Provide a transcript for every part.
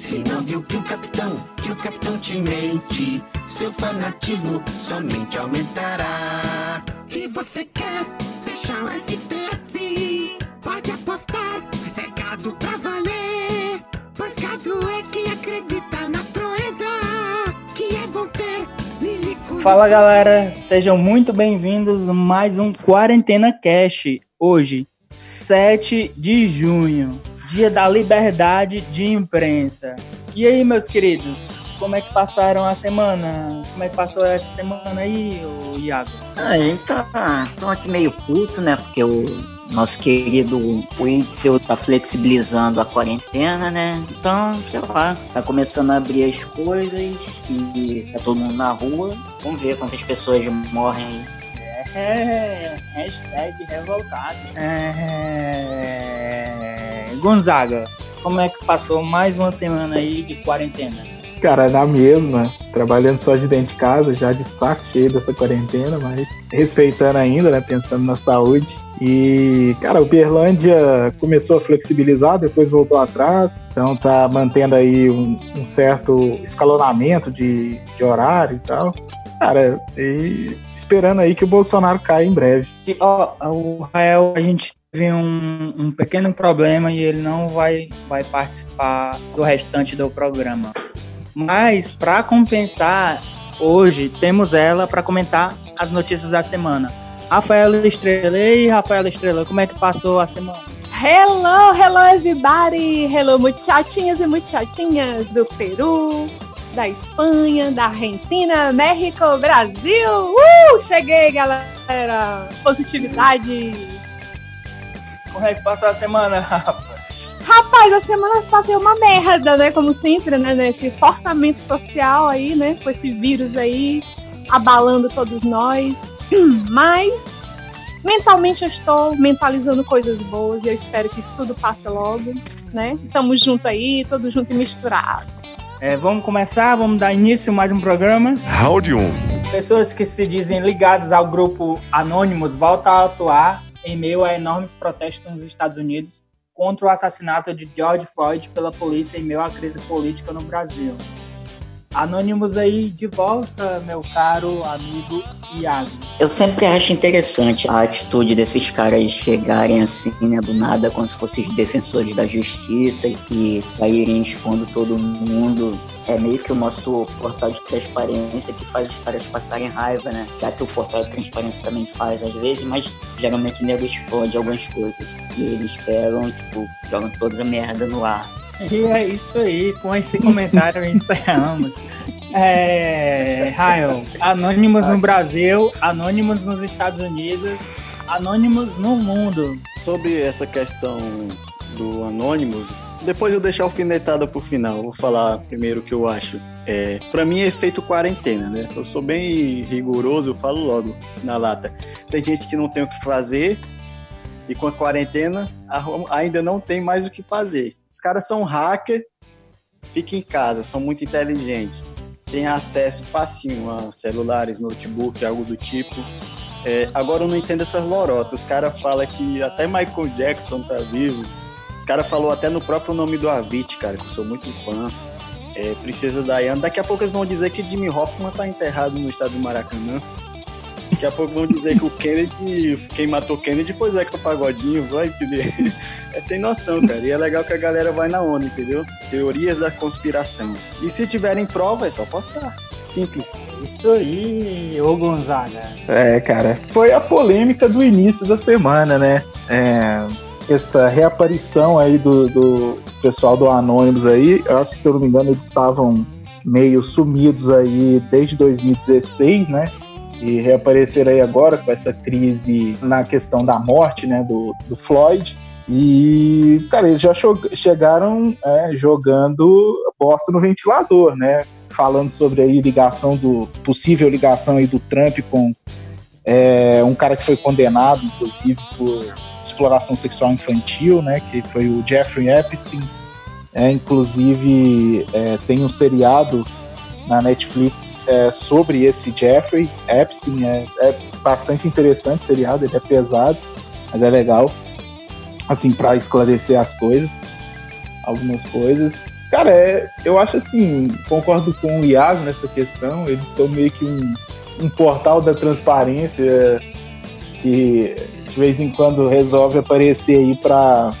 Se não viu que o capitão, que o capitão te mente, seu fanatismo somente aumentará. Se você quer fechar o STF, pode apostar, é gado pra valer. Pois gado é quem acredita na proeza, que é bom ter Fala galera, sejam muito bem-vindos a mais um Quarentena Cash. Hoje, 7 de junho. Dia da Liberdade de Imprensa. E aí, meus queridos, como é que passaram a semana? Como é que passou essa semana aí, o Iago? Ah, a gente tá, tô aqui meio puto, né? Porque o nosso querido Witzel tá flexibilizando a quarentena, né? Então, sei lá, tá começando a abrir as coisas e tá todo mundo na rua. Vamos ver quantas pessoas morrem aí. É, hashtag revoltado. É, Gonzaga, como é que passou mais uma semana aí de quarentena? Cara, na mesma, trabalhando só de dentro de casa, já de saco cheio dessa quarentena, mas respeitando ainda, né? Pensando na saúde. E, cara, o Berlândia começou a flexibilizar, depois voltou atrás, então tá mantendo aí um, um certo escalonamento de, de horário e tal. Cara, e esperando aí que o Bolsonaro caia em breve. Ó, oh, o Rael, a gente teve um, um, pequeno problema e ele não vai, vai participar do restante do programa. Mas, para compensar, hoje temos ela para comentar as notícias da semana. Rafaela Estrela. E Rafaela Estrela, como é que passou a semana? Hello, hello everybody! Hello, muchachinhas e muchachinhas do Peru, da Espanha, da Argentina, México, Brasil. Uh! Cheguei, galera! Positividade! Como é que passou a semana, Rafa? Rapaz, a semana passou uma merda, né? Como sempre, né? Nesse forçamento social aí, né? Com esse vírus aí abalando todos nós. Mas mentalmente eu estou mentalizando coisas boas e eu espero que isso tudo passe logo, né? Estamos junto aí, todos junto e misturado. É, vamos começar, vamos dar início a mais um programa. Round 1. Pessoas que se dizem ligadas ao grupo Anonymous voltam a atuar em meio a enormes protestos nos Estados Unidos contra o assassinato de George Floyd pela polícia em meio à crise política no Brasil. Anônimos aí de volta, meu caro amigo Iago. Eu sempre acho interessante a atitude desses caras chegarem assim, né, do nada, como se fossem os defensores da justiça e saírem expondo todo mundo. É meio que o nosso portal de transparência que faz os caras passarem raiva, né? Já que o portal de transparência também faz às vezes, mas geralmente nego explode algumas coisas. E eles pegam, tipo, jogam toda a merda no ar. E é isso aí, com esse comentário encerramos. É, Rael, Anônimos no Brasil, Anônimos nos Estados Unidos, Anônimos no mundo. Sobre essa questão do Anonymous, depois eu deixar alfinetada pro final. Vou falar primeiro o que eu acho. É, para mim é efeito quarentena, né? Eu sou bem rigoroso, eu falo logo na lata. Tem gente que não tem o que fazer e com a quarentena ainda não tem mais o que fazer. Os caras são hacker, fica em casa, são muito inteligentes, têm acesso facinho a celulares, notebook, algo do tipo. É, agora eu não entendo essas lorotas. Os caras falam que até Michael Jackson tá vivo. Os caras falou até no próprio nome do Avicii, cara, que eu sou muito fã. É, Princesa Diana. Daqui a pouco eles vão dizer que Jimmy Hoffman tá enterrado no estado do Maracanã. Daqui a pouco vão dizer que o Kennedy, quem matou Kennedy foi Zeca Pagodinho, vai entender? É sem noção, cara. E é legal que a galera vai na ONU, entendeu? Teorias da conspiração. E se tiverem prova, é só postar. Simples. Isso aí, ô Gonzaga. É, cara. Foi a polêmica do início da semana, né? É, essa reaparição aí do, do pessoal do Anônimos aí, eu acho que, se eu não me engano, eles estavam meio sumidos aí desde 2016, né? E reaparecer aí agora com essa crise na questão da morte né, do, do Floyd. E, cara, eles já chegaram é, jogando bosta no ventilador, né? falando sobre aí ligação do possível ligação aí do Trump com é, um cara que foi condenado, inclusive, por exploração sexual infantil, né? Que foi o Jeffrey Epstein. É, inclusive é, tem um seriado na Netflix é, sobre esse Jeffrey Epstein. É, é, bastante interessante o seriado, ele é pesado, mas é legal. Assim, para esclarecer as coisas, algumas coisas. Cara, é, eu acho assim, concordo com o Iago nessa questão, eles são meio que um, um portal da transparência que de vez em quando resolve aparecer aí para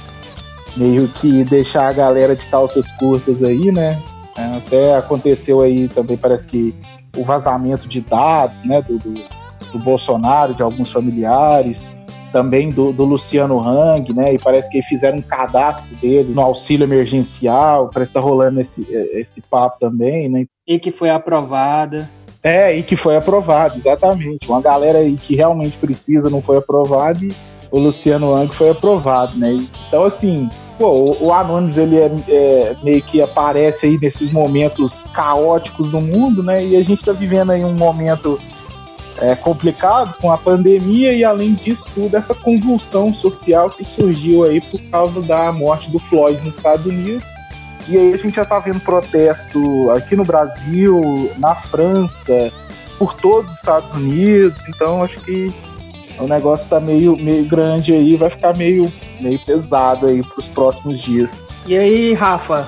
meio que deixar a galera de calças curtas aí, né? É, até aconteceu aí também, parece que o vazamento de dados, né, do, do, do Bolsonaro, de alguns familiares, também do, do, Luciano Hang, né, e parece que fizeram um cadastro dele no auxílio emergencial, parece que tá rolando esse, esse papo também, né. E que foi aprovada. É, e que foi aprovado, exatamente. Uma galera aí que realmente precisa não foi aprovada e o Luciano Hang foi aprovado, né? Então, assim, pô, o, Anonymous, ele é, é, meio que aparece aí nesses momentos caóticos do mundo, né? E a gente tá vivendo aí um momento é, complicado com a pandemia e, além disso tudo, essa convulsão social que surgiu aí por causa da morte do Floyd nos Estados Unidos e aí a gente já está vendo protesto aqui no Brasil, na França, por todos os Estados Unidos. Então acho que o negócio está meio, meio grande aí, vai ficar meio, meio pesado aí para os próximos dias. E aí, Rafa?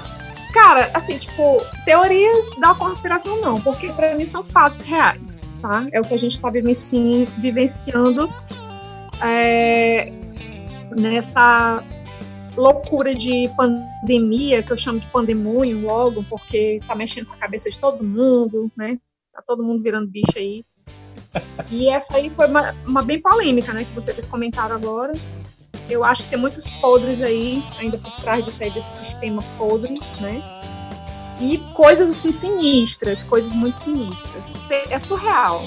Cara, assim, tipo, teorias da conspiração não, porque para mim são fatos reais, tá? É o que a gente está vivenciando é, nessa loucura de pandemia, que eu chamo de pandemônio logo, porque tá mexendo com a cabeça de todo mundo, né? Tá todo mundo virando bicho aí. E essa aí foi uma, uma bem polêmica, né? Que vocês comentaram agora. Eu acho que tem muitos podres aí, ainda por trás disso aí, desse sistema podre, né? E coisas assim sinistras, coisas muito sinistras. É surreal.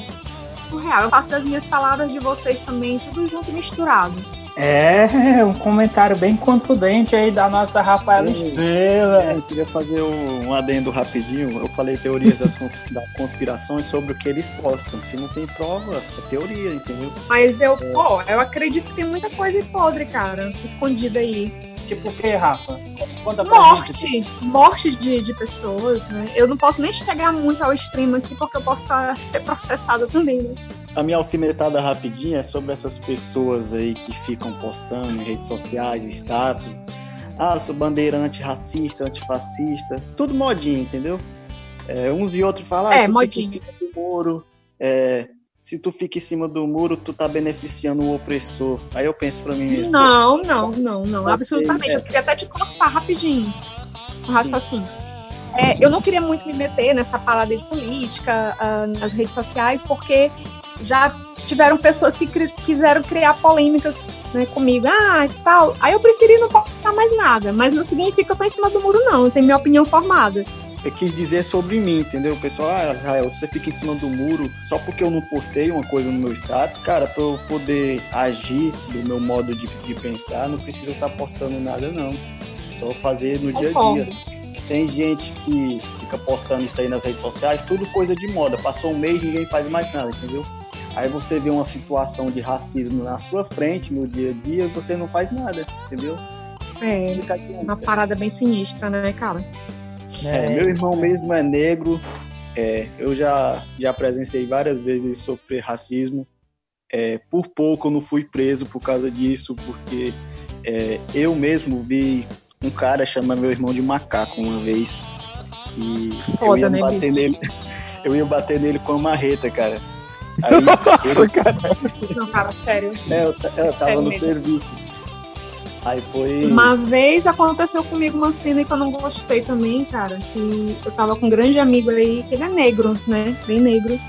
Surreal. Eu faço das minhas palavras de vocês também, tudo junto e misturado. É, um comentário bem contundente aí da nossa Rafaela Estrela. É, eu queria fazer um, adendo rapidinho. Eu falei teorias das conspirações sobre o que eles postam. Se não tem prova, é teoria, entendeu? Mas eu, é. pô, eu acredito que tem muita coisa podre, cara, escondida aí. Tipo o que, Rafa? morte, gente. morte de, de pessoas, né? Eu não posso nem chegar muito ao extremo aqui porque eu posso estar, ser processada também, né? A minha alfinetada rapidinha é sobre essas pessoas aí que ficam postando em redes sociais, status. Ah, sou bandeira antirracista, antifascista. Tudo modinho, entendeu? É, uns e outros falam, ah, é, tu modinho. fica em cima do muro. É, se tu fica em cima do muro, tu tá beneficiando o opressor. Aí eu penso pra mim mesmo. Não, não, não, não. Absolutamente. É. Eu queria até te cortar rapidinho. O raciocínio. É, eu não queria muito me meter nessa parada de política uh, nas redes sociais, porque já tiveram pessoas que cri quiseram criar polêmicas né, comigo, ah, tal. Aí eu preferi não postar mais nada, mas não significa que eu tô em cima do muro, não. Eu tenho minha opinião formada. Eu quis dizer sobre mim, entendeu? O pessoal, ah, Israel, você fica em cima do muro só porque eu não postei uma coisa no meu status. Cara, pra eu poder agir do meu modo de, de pensar, não preciso estar postando nada, não. Só fazer no dia a dia. Tem gente que fica postando isso aí nas redes sociais, tudo coisa de moda. Passou um mês, ninguém faz mais nada, entendeu? Aí você vê uma situação de racismo na sua frente, no dia a dia, você não faz nada, entendeu? É, uma parada bem sinistra, né, cara? É, meu irmão mesmo é negro, é, eu já, já presenciei várias vezes sofrer racismo. É, por pouco eu não fui preso por causa disso, porque é, eu mesmo vi um cara chamar meu irmão de macaco uma vez. E Foda, eu ia né, bater bicho? nele. Eu ia bater nele com a marreta, cara. Aí, Nossa, cara. Não, cara, sério. É, eu, eu tava no mesmo. serviço. Aí foi. Uma vez aconteceu comigo uma cena que eu não gostei também, cara. Que eu tava com um grande amigo aí, que ele é negro, né? Bem negro.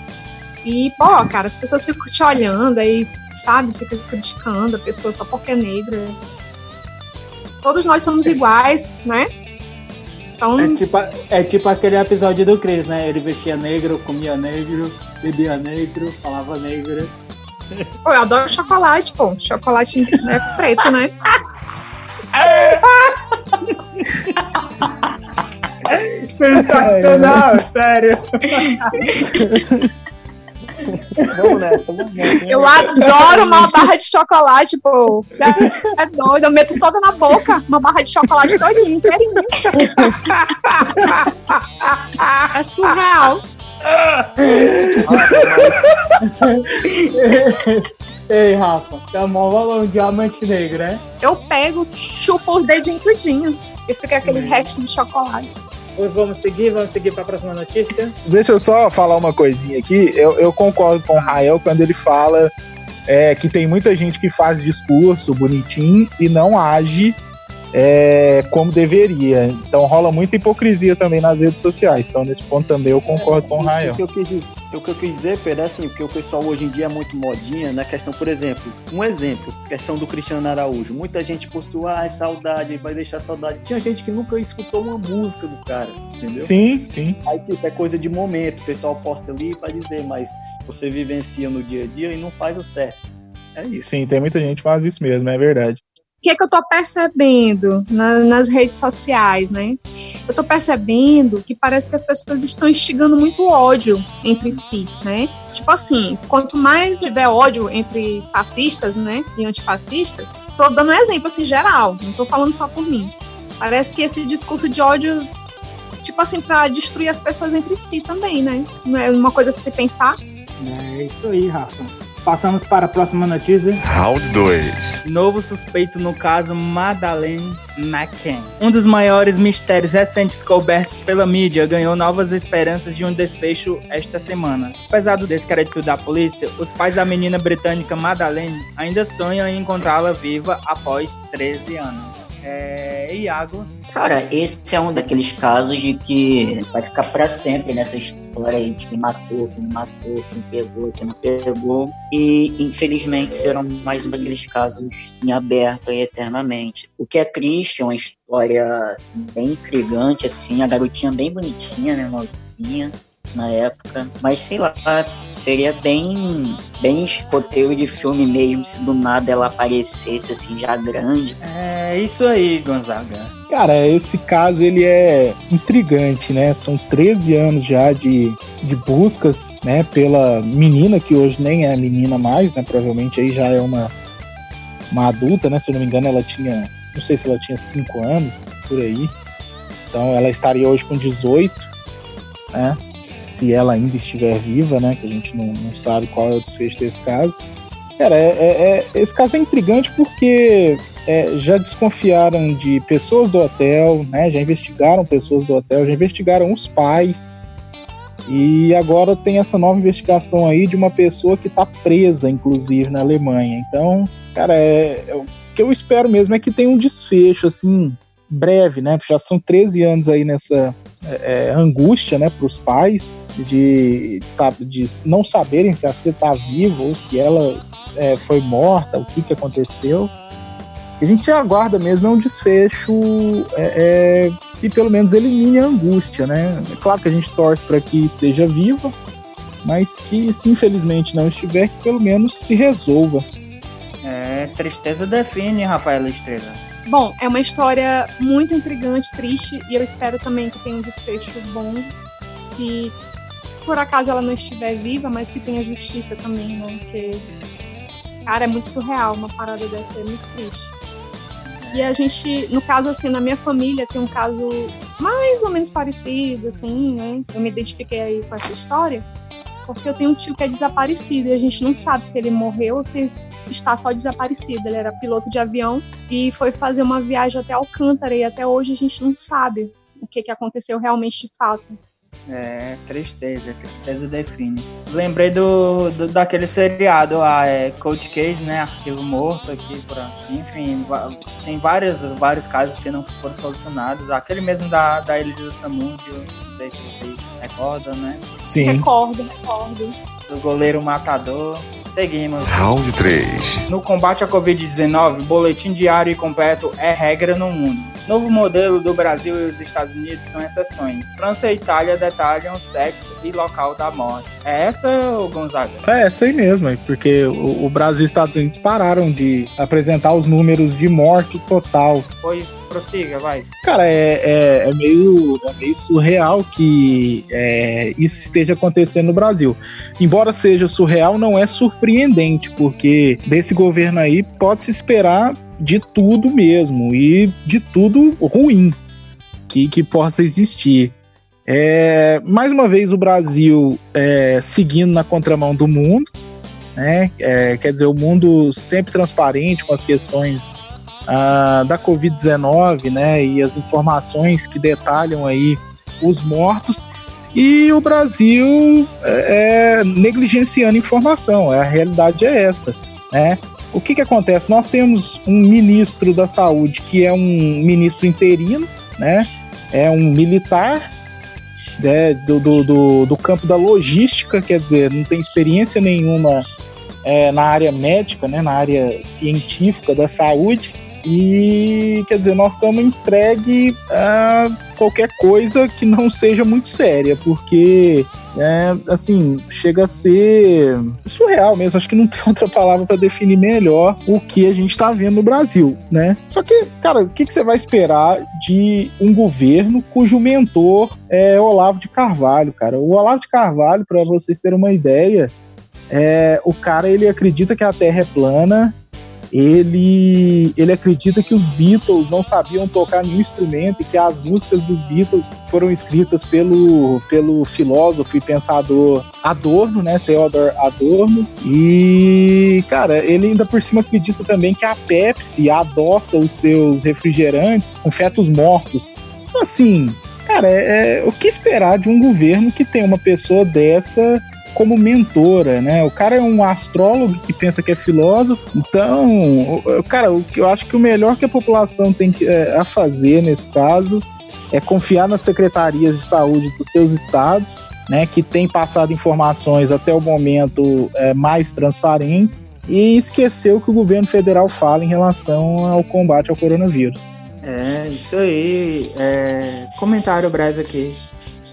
E, pô, cara, as pessoas ficam te olhando aí, sabe? Fica criticando a pessoa só porque é negra. Todos nós somos iguais, né? Então... É, tipo, é tipo aquele episódio do Chris, né? Ele vestia negro, comia negro, bebia negro, falava negro. Pô, eu adoro chocolate, pô. Chocolate é preto, né? Sensacional, sério. Vamos nessa, vamos nessa. Eu adoro uma barra de chocolate, pô. É, é doido, eu meto toda na boca. Uma barra de chocolate todinha, inteirinha. É surreal. Ei, Rafa, tá mó valor um diamante negro, né? Eu pego, chupo os dedinhos tudinho. E fica aqueles restos de chocolate. Pois Vamos seguir, vamos seguir pra próxima notícia. Deixa eu só falar uma coisinha aqui. Eu, eu concordo com o Rael quando ele fala é, que tem muita gente que faz discurso bonitinho e não age é, como deveria. Então rola muita hipocrisia também nas redes sociais. Então, nesse ponto também eu concordo com o Rael. O que eu quis dizer, o que eu quis dizer, Pedro, é assim, porque o pessoal hoje em dia é muito modinha na questão, por exemplo, um exemplo, questão do Cristiano Araújo. Muita gente postou, ah, é saudade, vai deixar saudade. Tinha gente que nunca escutou uma música do cara, entendeu? Sim, sim. Aí, tipo, é coisa de momento, o pessoal posta ali pra dizer, mas você vivencia no dia a dia e não faz o certo. É isso. Sim, tem muita gente que faz isso mesmo, é verdade. Que é que eu tô percebendo na- nas redes sociais, né? Eu tô percebendo que parece que as pessoas estão instigando muito ódio entre si, né? Tipo assim, quanto mais tiver ódio entre fascistas, né, e antifascistas, tô dando um exemplo assim geral, não tô falando só por mim. Parece que esse discurso de ódio, tipo assim, pra destruir as pessoas entre si também, né? Não é uma coisa a se pensar. É isso aí, Rafa. Passamos para a próxima notícia. Round 2. Novo suspeito no caso Madeleine McCann. Um dos maiores mistérios recentes cobertos pela mídia ganhou novas esperanças de um desfecho esta semana. Apesar do descrédito da polícia, os pais da menina britânica Madeleine ainda sonham em encontrá-la viva após 13 anos. É, Iago, Cara, esse é um daqueles casos de que vai ficar pra sempre nessa história aí de quem matou, quem matou, quem pegou, quem não pegou. E infelizmente serão mais um daqueles casos em aberto aí eternamente. O que é triste, é uma história bem intrigante, assim, a garotinha bem bonitinha, né, novinha na época. Mas sei lá, seria bem, bem roteiro de filme mesmo se do nada ela aparecesse assim já grande. é isso aí, Gonzaga. Cara, esse caso ele é intrigante, né? São 13 anos já de, de buscas, né, pela menina que hoje nem é menina mais, né? Provavelmente aí já é uma uma adulta, né? Se eu não me engano, ela tinha, não sei se ela tinha 5 anos por aí. Então ela estaria hoje com 18, né? Se ela ainda estiver viva, né? Que a gente não, não sabe qual é o desfecho desse caso. Cara, é, é- é- esse caso é intrigante porque é, já desconfiaram de pessoas do hotel, né? Já investigaram pessoas do hotel, já investigaram os pais. E agora tem essa nova investigação aí de uma pessoa que está presa, inclusive, na Alemanha. Então, cara, é, é- o que eu espero mesmo é que tenha um desfecho, assim, breve, né? Já são 13 anos aí nessa é, é, angústia, né, para os pais de, de, de não saberem se a filha está viva ou se ela é, foi morta, o que, que aconteceu. A gente aguarda mesmo é um desfecho é, é, que pelo menos elimine a angústia, né? É claro que a gente torce para que esteja viva, mas que se infelizmente não estiver, que pelo menos se resolva. É, tristeza define, Rafaela Estrela. Bom, é uma história muito intrigante, triste, e eu espero também que tenha um desfecho bom. Se por acaso ela não estiver viva, mas que tenha justiça também, né? Porque, cara, é muito surreal uma parada dessa, é muito triste. E a gente, no caso, assim, na minha família tem um caso mais ou menos parecido, assim, né? Eu me identifiquei aí com essa história, porque eu tenho um tio que é desaparecido e a gente não sabe se ele morreu ou se está só desaparecido. Ele era piloto de avião e foi fazer uma viagem até Alcântara e até hoje a gente não sabe o que, que aconteceu realmente de fato. É, tristeza, tristeza define. Lembrei do, do- daquele seriado, a é, Cold Case, né? Arquivo morto aqui, aqui. Enfim, tem vários, vários casos que não foram solucionados. Aquele mesmo da, da Elisa Samudio, não sei se vocês recordam, né? Sim. Recordo, recordo. Do goleiro matador. Seguimos. Round 3. No combate à Covid-19, boletim diário e completo é regra no mundo. Novo modelo do Brasil e os Estados Unidos são exceções. França e Itália detalham sexo e local da morte. É essa, Gonzaga? É essa aí mesmo, porque o, Brasil e os Estados Unidos pararam de apresentar os números de morte total. Pois prossiga, vai. Cara, é, é, é meio, é meio surreal que é, isso esteja acontecendo no Brasil. Embora seja surreal, não é surpreendente, porque desse governo aí pode-se esperar de tudo mesmo e de tudo ruim que, que possa existir. É, mais uma vez, o Brasil é, seguindo na contramão do mundo, né? É, quer dizer, o mundo sempre transparente com as questões ah, da Covid-19, né? E as informações que detalham aí os mortos. E o Brasil é, é negligenciando informação, a realidade é essa, né? O que, que acontece? Nós temos um ministro da saúde que é um ministro interino, né? É um militar né, do, do, do, do campo da logística, quer dizer, não tem experiência nenhuma é, na área médica, né, na área científica da saúde. E quer dizer, nós estamos entregue a qualquer coisa que não seja muito séria, porque é, assim, chega a ser surreal mesmo. Acho que não tem outra palavra para definir melhor o que a gente está vendo no Brasil, né? Só que, cara, o que, que você vai esperar de um governo cujo mentor é Olavo de Carvalho, cara? O Olavo de Carvalho, para vocês terem uma ideia, é, o cara ele acredita que a Terra é plana ele, ele acredita que os Beatles não sabiam tocar nenhum instrumento e que as músicas dos Beatles foram escritas pelo, pelo filósofo e pensador Adorno, né, Theodor Adorno. E, cara, ele ainda por cima acredita também que a Pepsi adoça os seus refrigerantes com fetos mortos. Então, assim, cara, é, é, o que esperar de um governo que tem uma pessoa dessa como mentora, né? O cara é um astrólogo que pensa que é filósofo. Então, cara, o eu acho que o melhor que a população tem que, é, a fazer nesse caso é confiar nas secretarias de saúde dos seus estados, né? Que tem passado informações até o momento é, mais transparentes e esquecer o que o governo federal fala em relação ao combate ao coronavírus. É, isso aí. É, comentário breve aqui.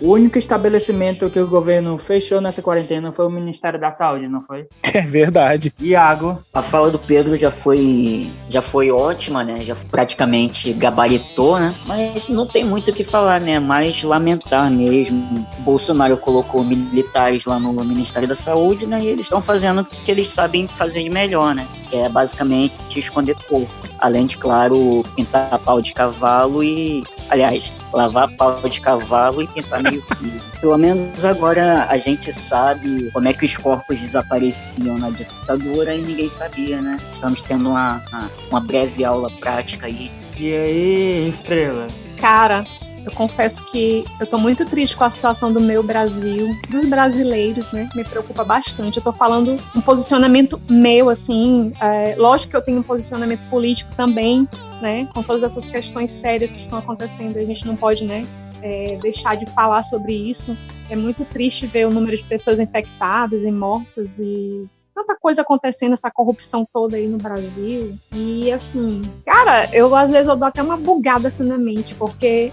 O único estabelecimento que o governo fechou nessa quarentena foi o Ministério da Saúde, não foi? É verdade. Iago. A fala do Pedro já foi, já foi ótima, né? Já praticamente gabaritou, né? Mas não tem muito o que falar, né? Mais lamentar mesmo. O Bolsonaro colocou militares lá no Ministério da Saúde, né? E eles estão fazendo o que eles sabem fazer de melhor, né? Que é basicamente esconder corpo. Além de, claro, pintar pau de cavalo e aliás, lavar pau de cavalo e pintar meio fio. Pelo menos agora a gente sabe como é que os corpos desapareciam na ditadura e ninguém sabia, né? Estamos tendo uma, uma, uma breve aula prática aí. E aí, Estrela? Cara, eu confesso que eu tô muito triste com a situação do meu Brasil, dos brasileiros, né? Me preocupa bastante. Eu tô falando um posicionamento meu, assim. É, lógico que eu tenho um posicionamento político também, né? Com todas essas questões sérias que estão acontecendo, a gente não pode, né? É, deixar de falar sobre isso. É muito triste ver o número de pessoas infectadas e mortas e tanta coisa acontecendo, essa corrupção toda aí no Brasil. E assim, cara, eu às vezes eu dou até uma bugada assim na mente, porque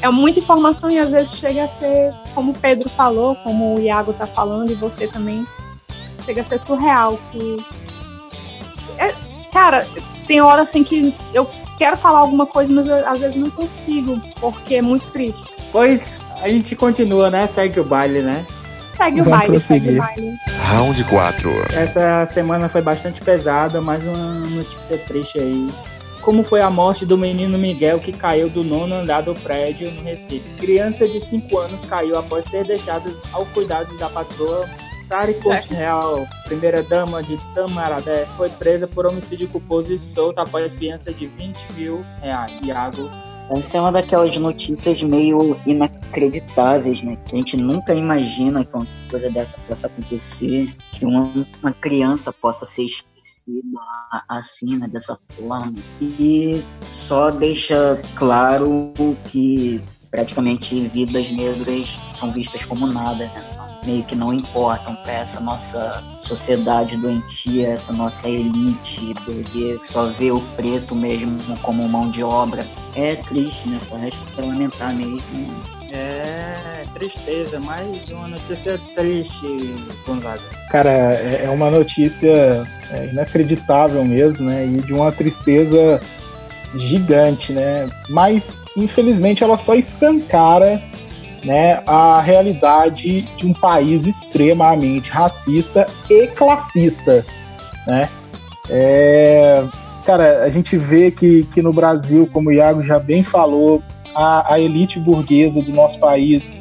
é muita informação e às vezes chega a ser, como o Pedro falou, como o Iago tá falando e você também, chega a ser surreal. Que é, cara, tem hora assim que eu quero falar alguma coisa, mas eu, às vezes não consigo, porque é muito triste. Pois a gente continua, né? Segue o baile, né? Segue Vamos o baile, prosseguir. segue o baile. Round 4. Essa semana foi bastante pesada, mais uma notícia triste aí. Como foi a morte do menino Miguel que caiu do nono andar do prédio no Recife? Criança de 5 anos caiu após ser deixada ao cuidado da patroa Sari Corte Real, primeira dama de Tamaradé, foi presa por homicídio culposo e solta após fiança de 20 mil reais. Iago essa é uma daquelas notícias meio inacreditáveis, né? Que a gente nunca imagina que uma coisa dessa possa acontecer, que uma, uma criança possa ser esquecida assim, né? Dessa forma. E só deixa claro que praticamente vidas negras são vistas como nada, né? Meio que não importam para essa nossa sociedade doentia, essa nossa elite burguesa que só vê o preto mesmo como mão de obra. É triste, né? Só resta lamentar mesmo. É tristeza, mais uma notícia triste, Gonzaga. Cara, é, é uma notícia é, inacreditável mesmo, né? E de uma tristeza gigante, né? Mas infelizmente ela só escancara né, a realidade de um país extremamente racista e classista, né? É, cara, a gente vê que, que no Brasil, como o Iago já bem falou, a, a elite burguesa do nosso país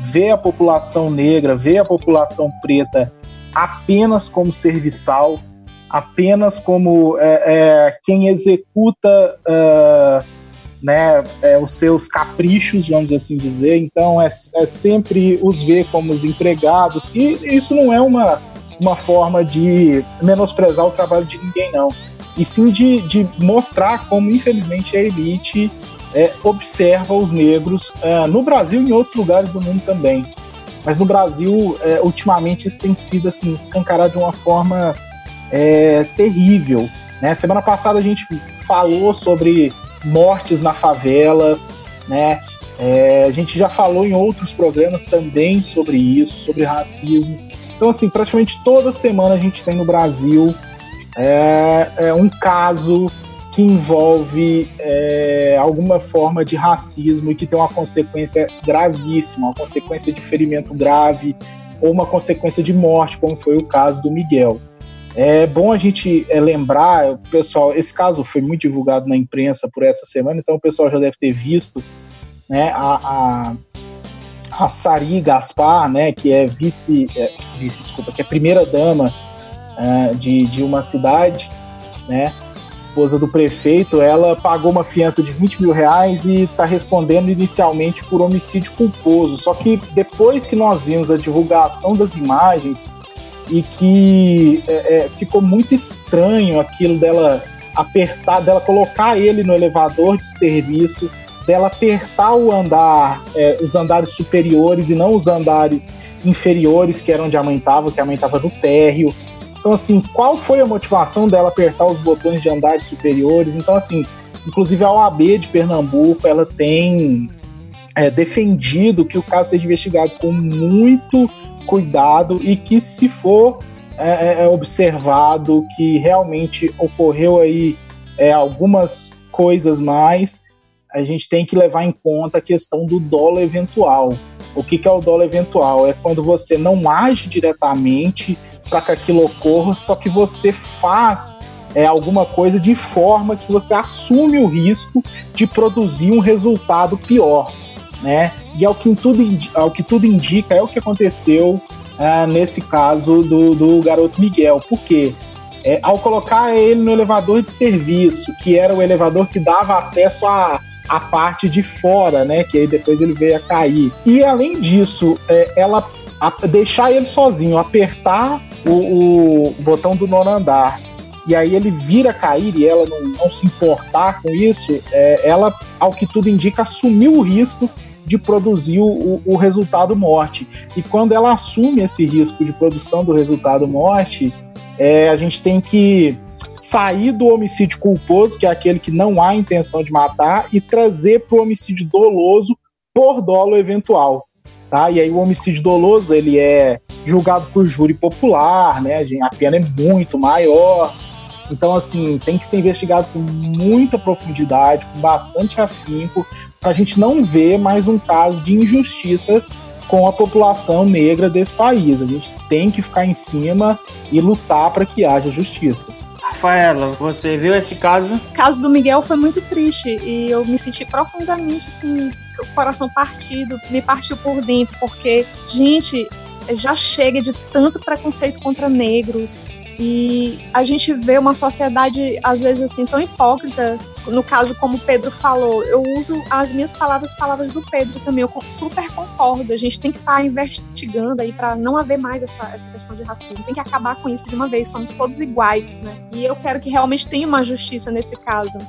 vê a população negra, vê a população preta apenas como serviçal, apenas como é, é, quem executa uh, né, é, os seus caprichos, vamos assim dizer. Então é, é sempre os ver como os empregados. E isso não é uma, uma forma de menosprezar o trabalho de ninguém, não. E sim de, de mostrar como, infelizmente, a elite é, observa os negros é, no Brasil e em outros lugares do mundo também. Mas no Brasil, é, ultimamente, isso tem sido assim, escancarado de uma forma é, terrível. Né? Semana passada a gente falou sobre mortes na favela, né? É, a gente já falou em outros programas também sobre isso, sobre racismo. Então, assim, praticamente toda semana a gente tem no Brasil é, é um caso que envolve é, alguma forma de racismo e que tem uma consequência gravíssima, uma consequência de ferimento grave ou uma consequência de morte, como foi o caso do Miguel. É bom a gente é, lembrar, pessoal, esse caso foi muito divulgado na imprensa por essa semana, então o pessoal já deve ter visto, né, a, a, a Sari Gaspar, né, que é vice, é, vice, desculpa, que é primeira dama é, de, de uma cidade, né, esposa do prefeito, ela pagou uma fiança de 20 mil reais e está respondendo inicialmente por homicídio culposo. Só que depois que nós vimos a divulgação das imagens, e que é, é, ficou muito estranho aquilo dela apertar, dela colocar ele no elevador de serviço, dela apertar o andar, é, os andares superiores e não os andares inferiores, que era onde a mãe estava, que a mãe estava no térreo. Então, assim, qual foi a motivação dela apertar os botões de andares superiores? Então, assim, inclusive a OAB de Pernambuco, ela tem é, defendido que o caso seja investigado com muito cuidado e que se for é, é, é, observado que realmente ocorreu aí é, algumas coisas mais, a gente tem que levar em conta a questão do dolo eventual. O que, que é o dolo eventual? É quando você não age diretamente para que aquilo ocorra, só que você faz é, alguma coisa de forma que você assume o risco de produzir um resultado pior né? E ao que tudo, ao que tudo indica, é o que aconteceu é, nesse caso do, do garoto Miguel. Por quê? É, ao colocar ele no elevador de serviço, que era o elevador que dava acesso à, à parte de fora, né? Que aí depois ele veio a cair. E além disso, é, ela a, deixar ele sozinho, apertar o, o, botão do nono andar e aí ele vira cair e ela não, não se importar com isso, é, ela, ao que tudo indica, assumiu o risco de produzir o, o, resultado morte. E quando ela assume esse risco de produção do resultado morte, é, a gente tem que sair do homicídio culposo, que é aquele que não há intenção de matar, e trazer para o homicídio doloso por dolo eventual. Tá? E aí o homicídio doloso ele é julgado por júri popular, né? A pena é muito maior. Então, assim, tem que ser investigado com muita profundidade, com bastante afinco, para a gente não ver mais um caso de injustiça com a população negra desse país. A gente tem que ficar em cima e lutar para que haja justiça. Rafaela, você viu esse caso? O caso do Miguel foi muito triste e eu me senti profundamente assim, o coração partido, me partiu por dentro, porque, gente, já chega de tanto preconceito contra negros, e a gente vê uma sociedade, às vezes, assim, tão hipócrita. No caso, como o Pedro falou, eu uso as minhas palavras, palavras do Pedro também. Eu super concordo. A gente tem que estar tá investigando aí para não haver mais essa, essa questão de racismo. Tem que acabar com isso de uma vez. Somos todos iguais, né? E eu quero que realmente tenha uma justiça nesse caso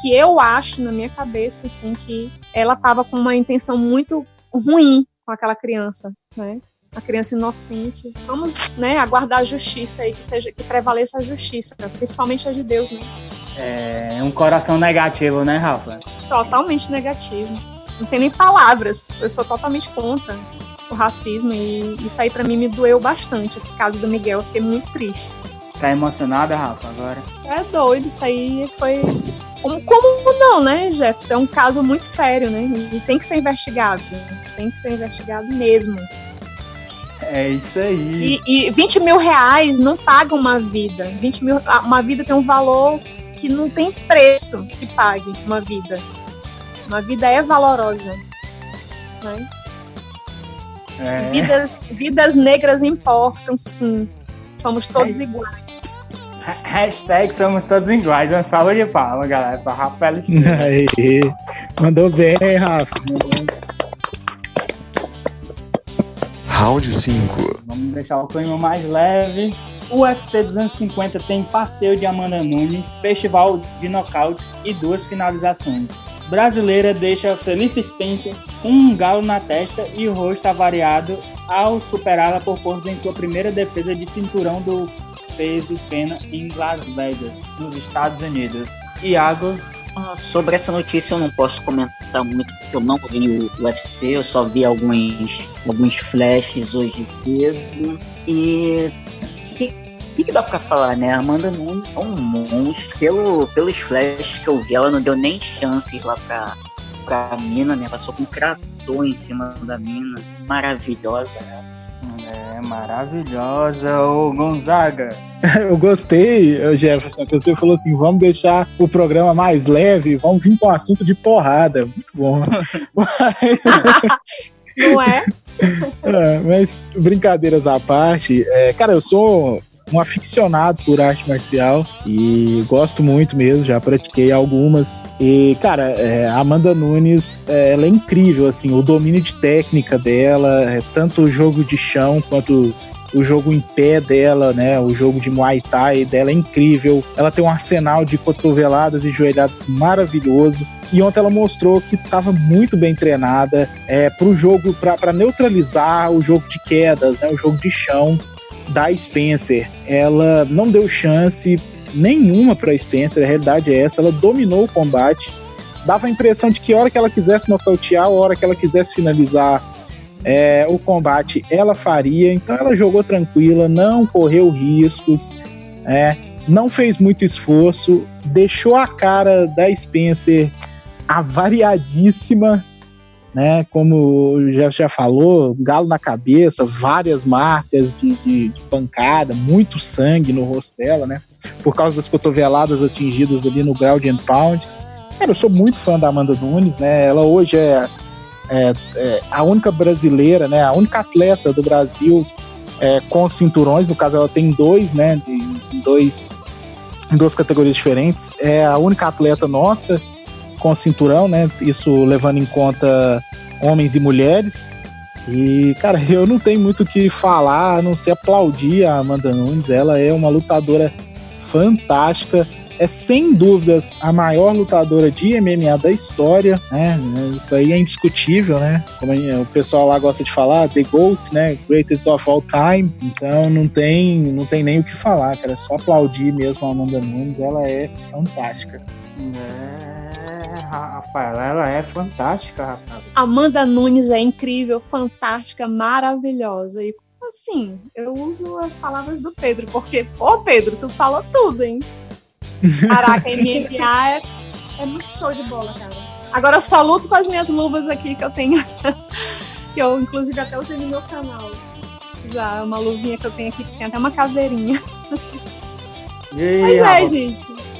que eu acho na minha cabeça, assim, que ela estava com uma intenção muito ruim com aquela criança, né? A criança inocente. Vamos, né, aguardar a justiça aí, que seja que prevaleça a justiça, principalmente a de Deus, né? É um coração negativo, né, Rafa? Totalmente negativo. Não tem nem palavras. Eu sou totalmente contra o racismo e isso aí para mim me doeu bastante. Esse caso do Miguel, eu fiquei muito triste. Tá emocionada, Rafa, agora? É doido, isso aí foi. Como, como não, né, Jefferson? É um caso muito sério, né? E tem que ser investigado. Tem que ser investigado mesmo. É isso aí. E, e 20 mil reais não paga uma vida. 20 mil, uma vida tem um valor que não tem preço que pague uma vida. Uma vida é valorosa. Né? É. Vidas, vidas negras importam, sim. Somos todos é. iguais. Hashtag somos todos iguais. Uma salva de palmas, galera, pra Rafael. Aí, mandou bem, Rafa. Round 5. Vamos deixar o clima mais leve. O UFC 250 tem passeio de Amanda Nunes, festival de nocautes e duas finalizações. Brasileira deixa Felice Spencer com um galo na testa e o rosto avariado ao superá-la por pontos em sua primeira defesa de cinturão do peso pena em Las Vegas, nos Estados Unidos. Iago. Ah, sobre essa notícia eu não posso comentar muito porque eu não vi o UFC, eu só vi alguns, alguns flashes hoje cedo. E o que, que, dá pra falar, né? A Amanda Nunes é um monstro. Pelo, pelos flashes que eu vi, ela não deu nem chances lá pra, pra mina, né? Passou com um trator em cima da mina. Maravilhosa, né? É, maravilhosa, ô Gonzaga. Eu gostei, Jefferson, que você falou assim: vamos deixar o programa mais leve, vamos vir com o assunto de porrada. Muito bom. Não é? é? Mas brincadeiras à parte, é, cara, eu sou um aficionado por arte marcial e gosto muito mesmo, já pratiquei algumas. E, cara, é, a Amanda Nunes, é, ela é incrível, assim, o domínio de técnica dela, é, tanto o jogo de chão quanto o jogo em pé dela, né? O jogo de Muay Thai dela é incrível. Ela tem um arsenal de cotoveladas e joelhadas maravilhoso. E ontem ela mostrou que estava muito bem treinada é, para o jogo, para neutralizar o jogo de quedas, né? O jogo de chão da Spencer. Ela não deu chance nenhuma para Spencer, a realidade é essa. Ela dominou o combate, dava a impressão de que hora que ela quisesse nocautear, a hora que ela quisesse finalizar é, o combate, ela faria. Então ela jogou tranquila, não correu riscos, é, não fez muito esforço, deixou a cara da Spencer avariadíssima né? Como já já falou, galo na cabeça, várias marcas de, de, de, pancada, muito sangue no rosto dela, né? Por causa das cotoveladas atingidas ali no ground and pound. Cara, eu sou muito fã da Amanda Nunes, né? Ela hoje é, é, é a única brasileira, né? A única atleta do Brasil é, com cinturões. No caso, ela tem dois, né? De, dois, em duas categorias diferentes. É a única atleta nossa com cinturão, né? Isso levando em conta homens e mulheres. E, cara, eu não tenho muito o que falar, a não ser aplaudir a Amanda Nunes. Ela é uma lutadora fantástica. É sem dúvidas a maior lutadora de MMA da história, né? Isso aí é indiscutível, né? Como o pessoal lá gosta de falar, The GOAT, né? Greatest of all time. Então não tem, não tem nem o que falar, cara. É só aplaudir mesmo a Amanda Nunes. Ela é fantástica. É. Rafael, ela é fantástica, Rafael. Amanda Nunes é incrível, fantástica, maravilhosa. E assim, eu uso as palavras do Pedro, porque, pô, Pedro, tu falou tudo, hein? Caraca, MMA é, é muito show de bola, cara. Agora eu só luto com as minhas luvas aqui que eu tenho. que eu, inclusive, até usei no meu canal. Já, uma luvinha que eu tenho aqui que tem até uma caveirinha. E aí, Mas é, gente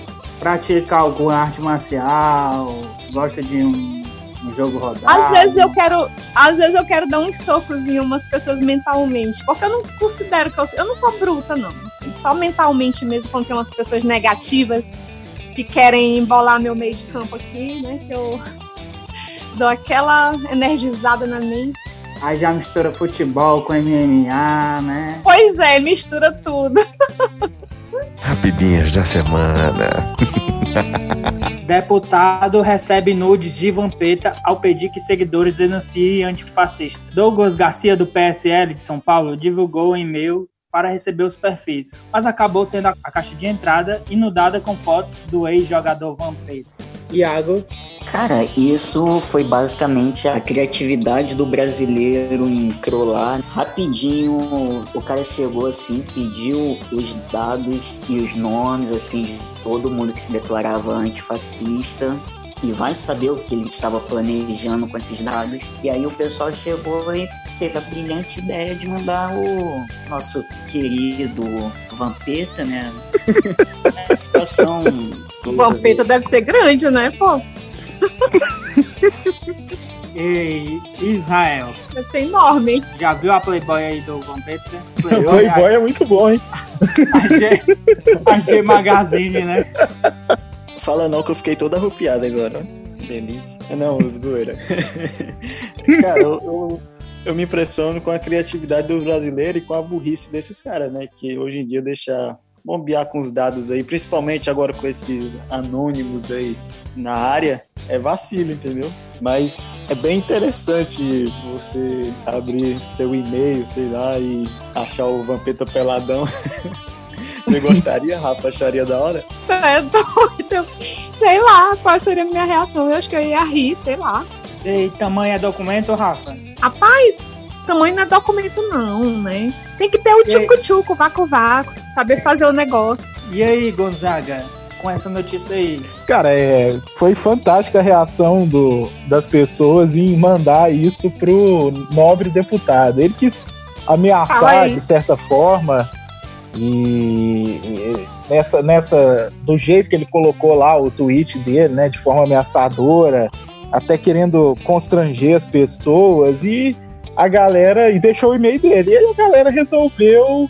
pratica alguma arte marcial, gosta de um, um jogo rodado? Às vezes eu quero, às vezes eu quero dar uns socos em umas pessoas mentalmente, porque eu não considero que eu, eu não sou bruta não, assim, só mentalmente mesmo quando tem umas pessoas negativas que querem embolar meu meio de campo aqui, né, que eu dou aquela energizada na mente. Aí já mistura futebol com MMA, né? Pois é, mistura tudo. Rapidinhas da semana. Deputado recebe nudes de Vampeta ao pedir que seguidores denunciem antifascista. Douglas Garcia, do PSL de São Paulo, divulgou um e-mail para receber os perfis, mas acabou tendo a caixa de entrada inundada com fotos do ex-jogador Vampeta. Iago. Cara, isso foi basicamente a criatividade do brasileiro em trollar. Rapidinho, o cara chegou assim, pediu os dados e os nomes assim de todo mundo que se declarava antifascista. E vai saber o que ele estava planejando com esses dados. E aí o pessoal chegou e teve a brilhante ideia de mandar o nosso querido Vampeta, né? A situação. O Vampeta deve ser grande, né, pô? E Israel. Deve ser enorme. Já viu a Playboy aí do Vampeta? Playboy é muito bom, hein? A G, a G Magazine, né? Fala não que eu fiquei toda arrupiada agora. Delícia. Não, zoeira. Cara, eu, eu, eu me impressiono com a criatividade do brasileiro e com a burrice desses caras, né? Que hoje em dia deixa bombear com os dados aí, principalmente agora com esses anônimos aí na área, é vacilo, entendeu? Mas é bem interessante você abrir seu e-mail, sei lá, e achar o Vampeta peladão. Você gostaria, Rafa? Acharia da hora? É doido. Sei lá, qual seria a minha reação? Eu acho que eu ia rir, sei lá. E tamanho é documento, Rafa? Rapaz, tamanho não é documento não, né? Tem que ter o tchuco-tchuco, vácuo-vácuo, saber fazer o negócio. E aí, Gonzaga, com essa notícia aí? Cara, é, foi fantástica a reação do, das pessoas em mandar isso pro nobre deputado. Ele quis ameaçar, de certa forma, e, e nessa, nessa, do jeito que ele colocou lá o tweet dele, né, de forma ameaçadora, até querendo constranger as pessoas, e a galera, e deixou o e-mail dele, e aí a galera resolveu,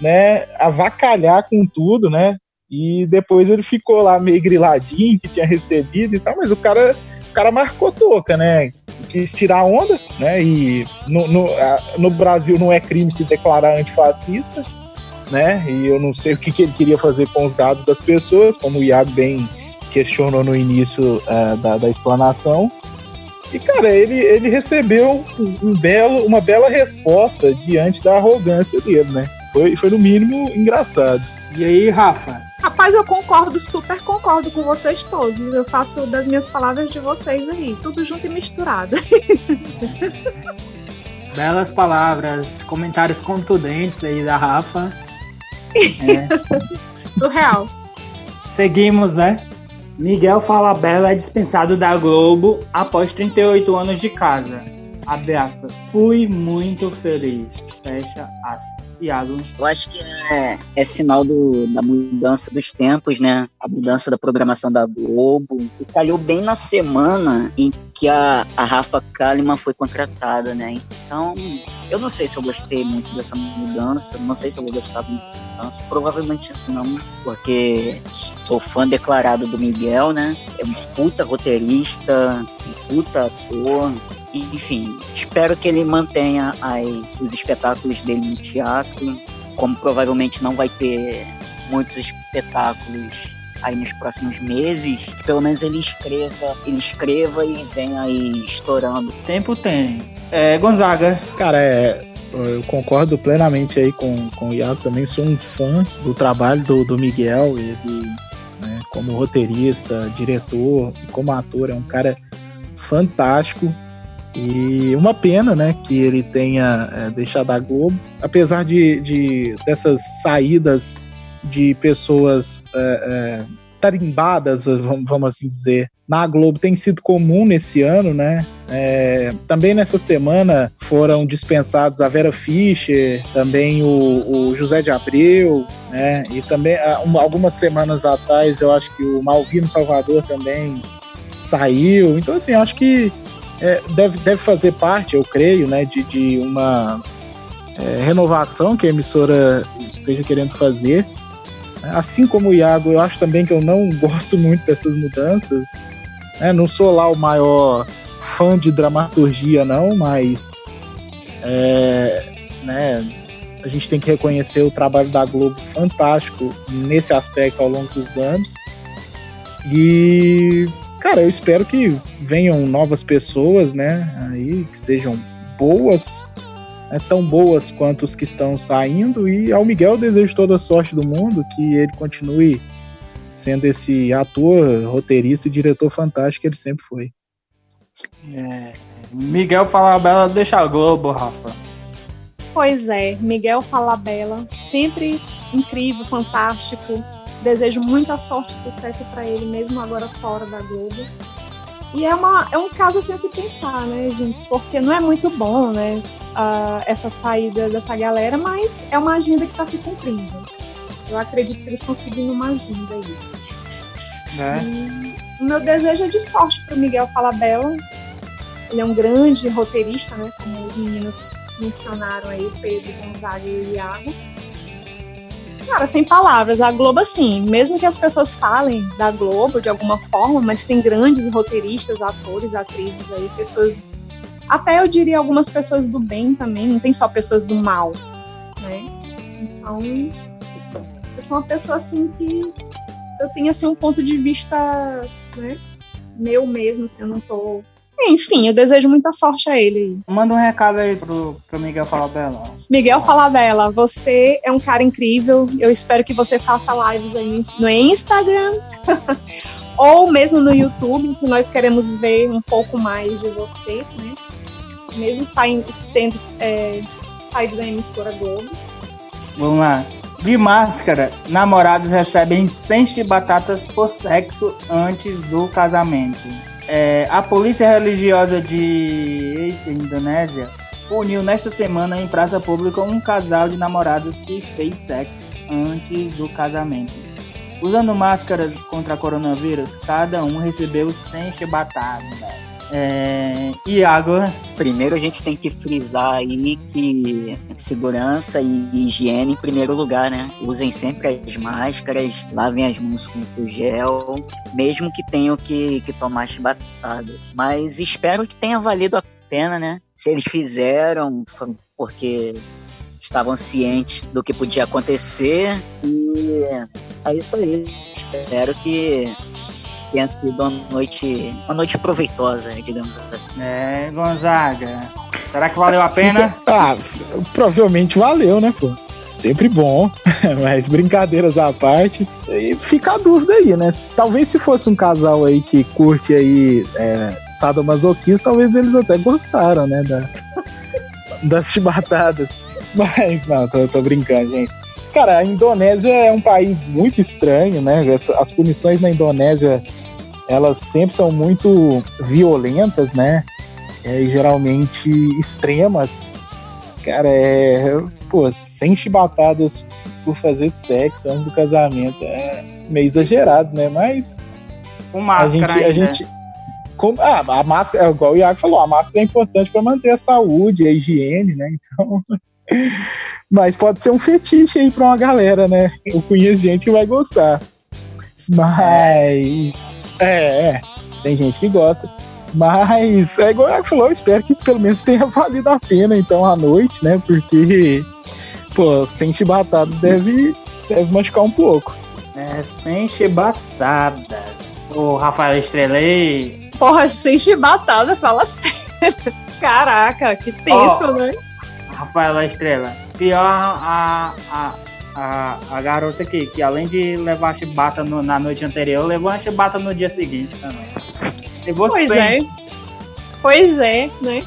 né, avacalhar com tudo, né, e depois ele ficou lá meio griladinho, que tinha recebido e tal, mas o cara, o cara marcou toca, né, quis tirar onda, né, e no, no, no Brasil não é crime se declarar antifascista, né, e eu não sei o que, que ele queria fazer com os dados das pessoas, como o Iago bem questionou no início eh, da, da explanação, e, cara, ele, ele recebeu um, um belo, uma bela resposta diante da arrogância dele, né? Foi, foi no mínimo engraçado. E aí, Rafa? Rapaz, eu concordo, super concordo com vocês todos. Eu faço das minhas palavras de vocês aí, tudo junto e misturado. Belas palavras, comentários contundentes aí da Rafa. É, Surreal. seguimos, né? Miguel Falabella é dispensado da Globo após 38 anos de casa. Abre aspas. Fui muito feliz. Fecha aspas. Iago. Eu acho que é, é sinal do- da mudança dos tempos, né? A mudança da programação da Globo. E calhou bem na semana em que a, a Rafa Kalimann foi contratada, né? Então, eu não sei se eu gostei muito dessa mudança. Não sei se eu vou gostar muito dessa mudança. Provavelmente não, porque sou fã declarado do Miguel, né? É um puta roteirista, um puta ator. Enfim, espero que ele mantenha as- os espetáculos dele no teatro, como provavelmente não vai ter muitos espetáculos aí nos próximos meses, que pelo menos ele escreva, ele escreva e venha aí estourando. Tempo tem. É, Gonzaga. Cara, é, eu concordo plenamente aí com, com o Iago, também sou um fã do trabalho do, do Miguel, ele, né, como roteirista, diretor, e como ator, é um cara fantástico. E uma pena, né, que ele tenha é, deixado a Globo, apesar de, de dessas saídas de pessoas é, é, tarimbadas, vamos, assim dizer, na Globo tem sido comum nesse ano, né? É, também nessa semana foram dispensados a Vera Fischer, também o, o José de Abreu, né? E também um- algumas semanas atrás eu acho que o Malvino Salvador também saiu. Então assim, acho que é, deve, deve fazer parte, eu creio, né, de, de uma é, renovação que a emissora esteja querendo fazer. Assim como o Iago, eu acho também que eu não gosto muito dessas mudanças. né? Não sou lá o maior fã de dramaturgia, não, mas É, né, a gente tem que reconhecer o trabalho da Globo fantástico nesse aspecto ao longo dos anos. E, cara, eu espero que venham novas pessoas, né? Aí, que sejam boas, né, tão boas quanto os que estão saindo. E ao Miguel eu desejo toda a sorte do mundo, que ele continue sendo esse ator, roteirista e diretor fantástico que ele sempre foi. É, Miguel Falabella deixa a Globo, Rafa. Pois é, Miguel Falabella, sempre incrível, fantástico. Desejo muita sorte e sucesso para ele, mesmo agora fora da Globo. E é, uma, é um caso assim a se pensar, né, gente? Porque não é muito bom, né, uh, essa saída dessa galera, mas é uma agenda que está se cumprindo. Eu acredito que eles estão seguindo uma agenda aí. É. o meu desejo é de sorte para Miguel Falabella. Ele é um grande roteirista, né, como os meninos mencionaram aí, Pedro, Gonzaga e Iago. Cara, sem palavras, a Globo, assim, mesmo que as pessoas falem da Globo de alguma forma, mas tem grandes roteiristas, atores, atrizes aí, pessoas. Até eu diria algumas pessoas do bem também, não tem só pessoas do mal, né? Então, eu sou uma pessoa assim que eu tenho assim um ponto de vista, né, meu mesmo, assim, eu não tô enfim, eu desejo muita sorte a ele. Manda um recado aí pro, pro Miguel Falabella. Miguel Falabella, você é um cara incrível. Eu espero que você faça lives aí no Instagram ou mesmo no YouTube, que nós queremos ver um pouco mais de você, né? Mesmo saindo, tendo é, saído da emissora Globo. Vamos lá. De máscara, namorados recebem 100 chibatatas por sexo antes do casamento. É, a polícia religiosa de Indonésia puniu nesta semana em praça pública um casal de namorados que fez sexo antes do casamento. Usando máscaras contra coronavírus, cada um recebeu 100 chibatadas. É, Iago. Primeiro a gente tem que frisar aí que segurança e higiene em primeiro lugar, né? Usem sempre as máscaras, lavem as mãos com gel, mesmo que tenham que, que tomar chibatadas. Mas espero que tenha valido a pena, né? Se eles fizeram, porque estavam cientes do que podia acontecer e é isso aí. Espero que tenha sido uma noite, uma noite proveitosa, digamos assim. É, Gonzaga. Será que valeu a pena? ah, provavelmente valeu, né, pô? Sempre bom, mas brincadeiras à parte. E fica a dúvida aí, né? Talvez se fosse um casal aí que curte aí é, sadomasoquismo, talvez eles até gostaram, né? Da, das chibatadas. Mas, não, tô, tô brincando, gente. Cara, a Indonésia é um país muito estranho, né? As punições na Indonésia, elas sempre são muito violentas, né? É, e geralmente extremas. Cara, é. Pô, sem chibatadas por fazer sexo antes do casamento é meio exagerado, né? Mas. Com máscara. A gente. Ainda. A gente com, ah, a máscara, é igual o Iago falou, a máscara é importante para manter a saúde, a higiene, né? Então. Mas pode ser um fetiche aí pra uma galera, né? Eu conheço gente que vai gostar. Mas. É, é. Tem gente que gosta. Mas é igual o falou, eu espero que pelo menos tenha valido a pena então à noite, né? Porque, pô, sem chibatadas deve, deve machucar um pouco. É, sem chibatadas. O Rafael Estrelei. Porra, sem chibatada, fala sério. Caraca, que tenso, oh, né? Rafaela Estrela. Pior a, a, a, a garota aqui, que além de levar a chibata no, na noite anterior, levou a chibata no dia seguinte também. Pois é. Pois é, né?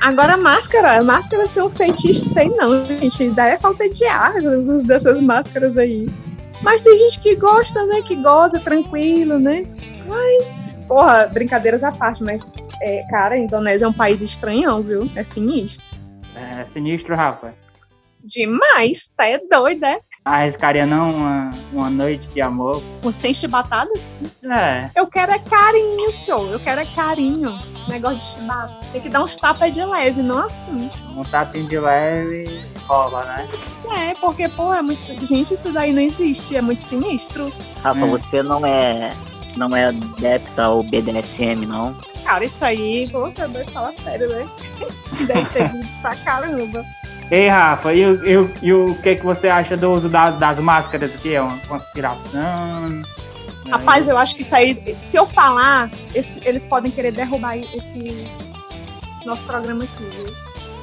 Agora máscara, máscara ser um feitiço, sei não, gente. Daí é falta de ar, dessas máscaras aí. Mas tem gente que gosta, né? Que goza tranquilo, né? Mas, porra, brincadeiras à parte, mas, é, cara, a Indonésia é um país estranhão, viu? É sinistro. É sinistro, Rafa. Demais, tá é doida, é? Arriscaria não uma, uma noite de amor? Com 100 chibatadas? É. Eu quero é carinho, senhor. Eu quero é carinho. Negócio de chibata. Tem que dar uns tapas de leve, não assim. Um tapinho de leve rola, né? É, porque, pô, é muito. Gente, isso daí não existe. É muito sinistro. Rafa, hum. você não é não é adepta ao BDSM, não. Cara, isso aí, pô, tá doido falar sério, né? Deve ter vindo pra caramba. Ei, Rafa, e, o- e, o- e o que, que você acha do uso da- das máscaras aqui? É uma conspiração? Rapaz, eu acho que isso aí, se eu falar, esse- eles podem querer derrubar esse, esse nosso programa aqui, viu?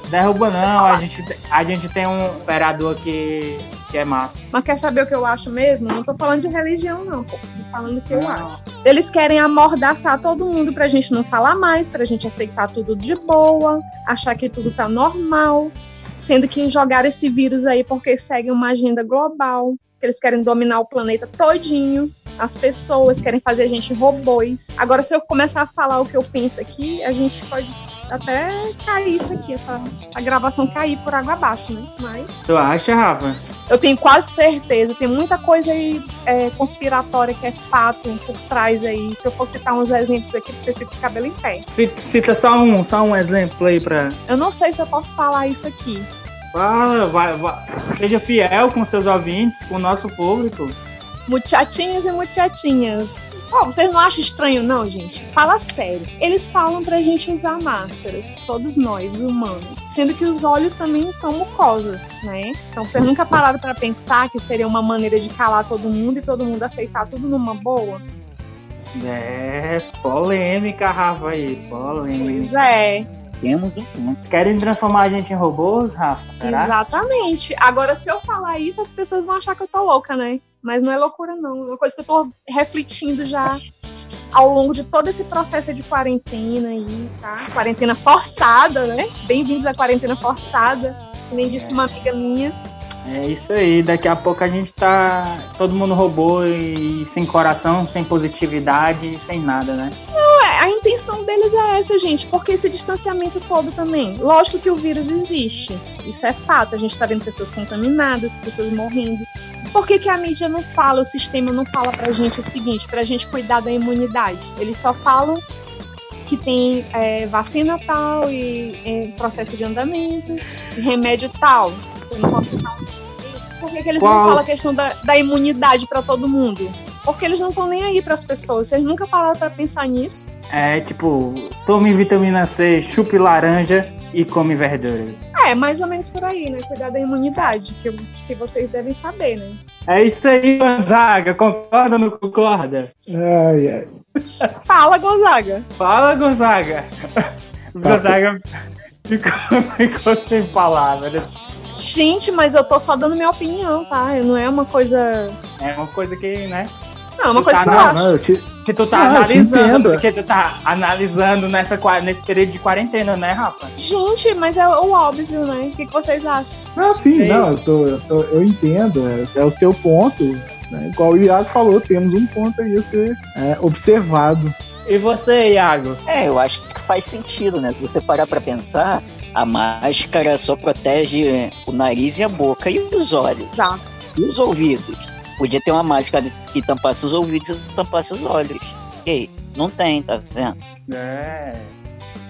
Derruba não, a gente, te- a gente tem um operador que, que é massa. Mas quer saber o que eu acho mesmo? Não tô falando de religião, não. Tô falando o que eu acho. Eles querem amordaçar todo mundo pra gente não falar mais, pra gente aceitar tudo de boa, achar que tudo tá normal, sendo que jogaram esse vírus aí porque seguem uma agenda global, que eles querem dominar o planeta todinho, as pessoas querem fazer a gente robôs. Agora, se eu começar a falar o que eu penso aqui, a gente pode até cair isso aqui, essa, essa gravação cair por água abaixo, né? Mas Tu acha, Rafa? eu tenho quase certeza, tem muita coisa aí é, conspiratória que é fato por trás aí. Se eu for citar uns exemplos aqui, pra vocês ficam de cabelo em pé. Cita, cita só um, só um exemplo aí pra. Eu não sei se eu posso falar isso aqui. Fala, vai, vai. Seja fiel com seus ouvintes, com o nosso público. Muchatinhos e muchatinhas. Pô, vocês não acham estranho, não, gente? Fala sério. Eles falam pra gente usar máscaras, todos nós, os humanos. Sendo que os olhos também são mucosas, né? Então vocês nunca pararam pra pensar que seria uma maneira de calar todo mundo e todo mundo aceitar tudo numa boa? É, polêmica, Rafa aí, polêmica. Pois é. Temos um ponto. Querem transformar a gente em robôs, Rafa? Será? Exatamente. Agora, se eu falar isso, as pessoas vão achar que eu tô louca, né? Mas não é loucura, não. É uma coisa que eu tô refletindo já ao longo de todo esse processo de quarentena aí, tá? Quarentena forçada, né? Bem-vindos à quarentena forçada. Que nem disse uma amiga minha. É isso aí, daqui a pouco a gente tá todo mundo robô e sem coração, sem positividade, sem nada, né? Ué, a intenção deles é essa, gente. Porque esse distanciamento todo também. Lógico que o vírus existe. Isso é fato. A gente tá vendo pessoas contaminadas, pessoas morrendo. Por que, que a mídia não fala, o sistema não fala pra gente o seguinte, pra gente cuidar da imunidade? Eles só falam que tem é, vacina tal e é, processo de andamento, remédio tal. Não. Por que, que eles não Qual? falam a questão da, da imunidade pra todo mundo? Porque eles não estão nem aí pras pessoas. Vocês nunca pararam pra pensar nisso? É tipo, tome vitamina C, chupe laranja e come verduras. É, mais ou menos por aí, né? Cuidar da imunidade, que, que vocês devem saber, né? É isso aí, Gonzaga, concorda ou não concorda? Ai, ai. Fala, Gonzaga. Fala, Gonzaga. Gonzaga ficou, ficou sem palavras. Gente, mas eu tô só dando minha opinião, tá? Não é uma coisa. É uma coisa que, né? Não, é uma coisa Tá, que eu não, acho. Não, eu te... Que tu tá Ah, analisando, porque tu tá analisando nessa, nesse período de quarentena, né, Rafa? Gente, mas é o óbvio, né? O que, que vocês acham? Ah, sim, Ei. não, eu, tô, eu, tô- eu entendo, é, é o seu ponto. Né? Igual o Iago falou, temos um ponto aí a ser é, observado. E você, Iago? É, eu acho que faz sentido, né? Se você parar pra pensar, a máscara só protege o nariz e a boca e os olhos. Exato. E os ouvidos? Podia ter uma máscara que tampasse os ouvidos e tampasse os olhos. E aí? Não tem, tá vendo? É.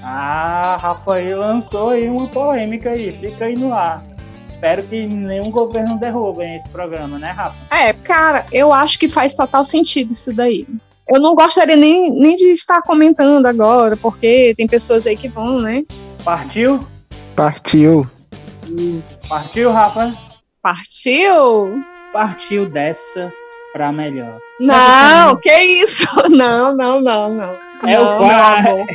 Ah, Rafael lançou aí uma polêmica aí, fica aí no ar. Espero que nenhum governo derrube esse programa, né, Rafa? É, cara, eu acho que faz total sentido isso daí. Eu não gostaria nem, nem de estar comentando agora, porque tem pessoas aí que vão, né? Partiu? Partiu. Partiu, Rafa? Partiu? Partiu dessa pra melhor. Não, que isso? Não, não, não, não. É não, o amor.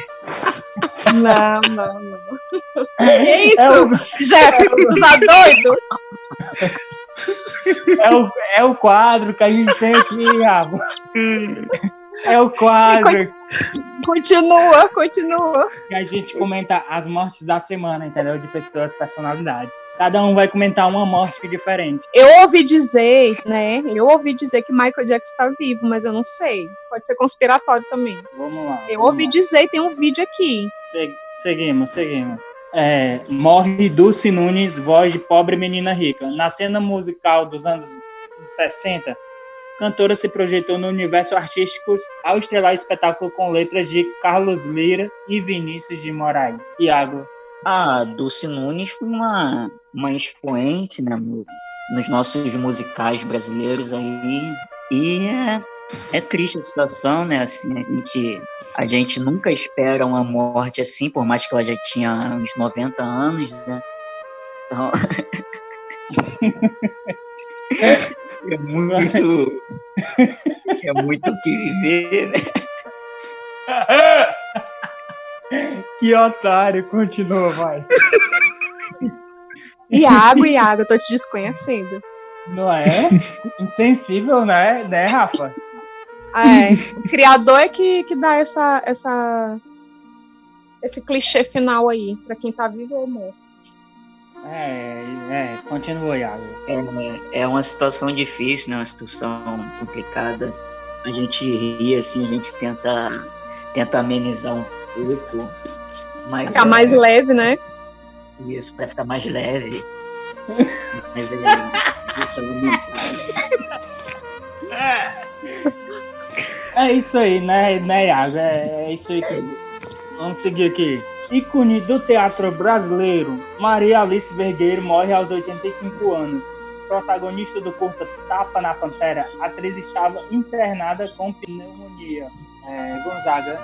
Não, não, não. Que isso? É o, Jefferson, tu tá doido? é, o, é o quadro que a gente tem aqui, Rafa. É o quadro Continua, continua. que a gente comenta as mortes da semana, entendeu? De pessoas, personalidades. Cada um vai comentar uma morte diferente. Eu ouvi dizer, né? Eu ouvi dizer que Michael Jackson tá vivo, mas eu não sei. Pode ser conspiratório também. Vamos lá. Eu vamos ouvi lá. dizer, tem um vídeo aqui. Se- Seguimos, seguimos. É, morre Dulce Nunes, voz de pobre menina rica. Na cena musical dos anos 60, a cantora se projetou no universo artístico ao estrelar espetáculo com letras de Carlos Lira e Vinícius de Moraes. Iago, A Dulce Nunes foi uma, uma expoente né, no- nos nossos musicais brasileiros aí. E é, É triste a situação, né? Assim, a gente, a gente nunca espera uma morte assim, por mais que ela já tinha uns 90 anos, né? Então... é muito. É muito o que viver, né? que otário, continua, vai. Iago, Iago, eu tô te desconhecendo. Não é? Insensível, né, né, Rafa? É, o criador é que, que dá essa, essa, esse clichê final aí, pra quem tá vivo ou morto. É, é, continua, Iago. É, é uma situação difícil, né? Uma situação complicada. A gente ri, assim, a gente tenta, tenta amenizar um pouco. Mas Ficar mais é, leve, né? Isso, pra ficar mais leve. mas é. É isso aí, né, né Iago? É, é isso aí que. Vamos seguir aqui. Ícone do teatro brasileiro, Maria Alice Vergueiro morre aos 85 anos. Protagonista do curta Tapa na Pantera, a atriz estava internada com pneumonia. É, Gonzaga.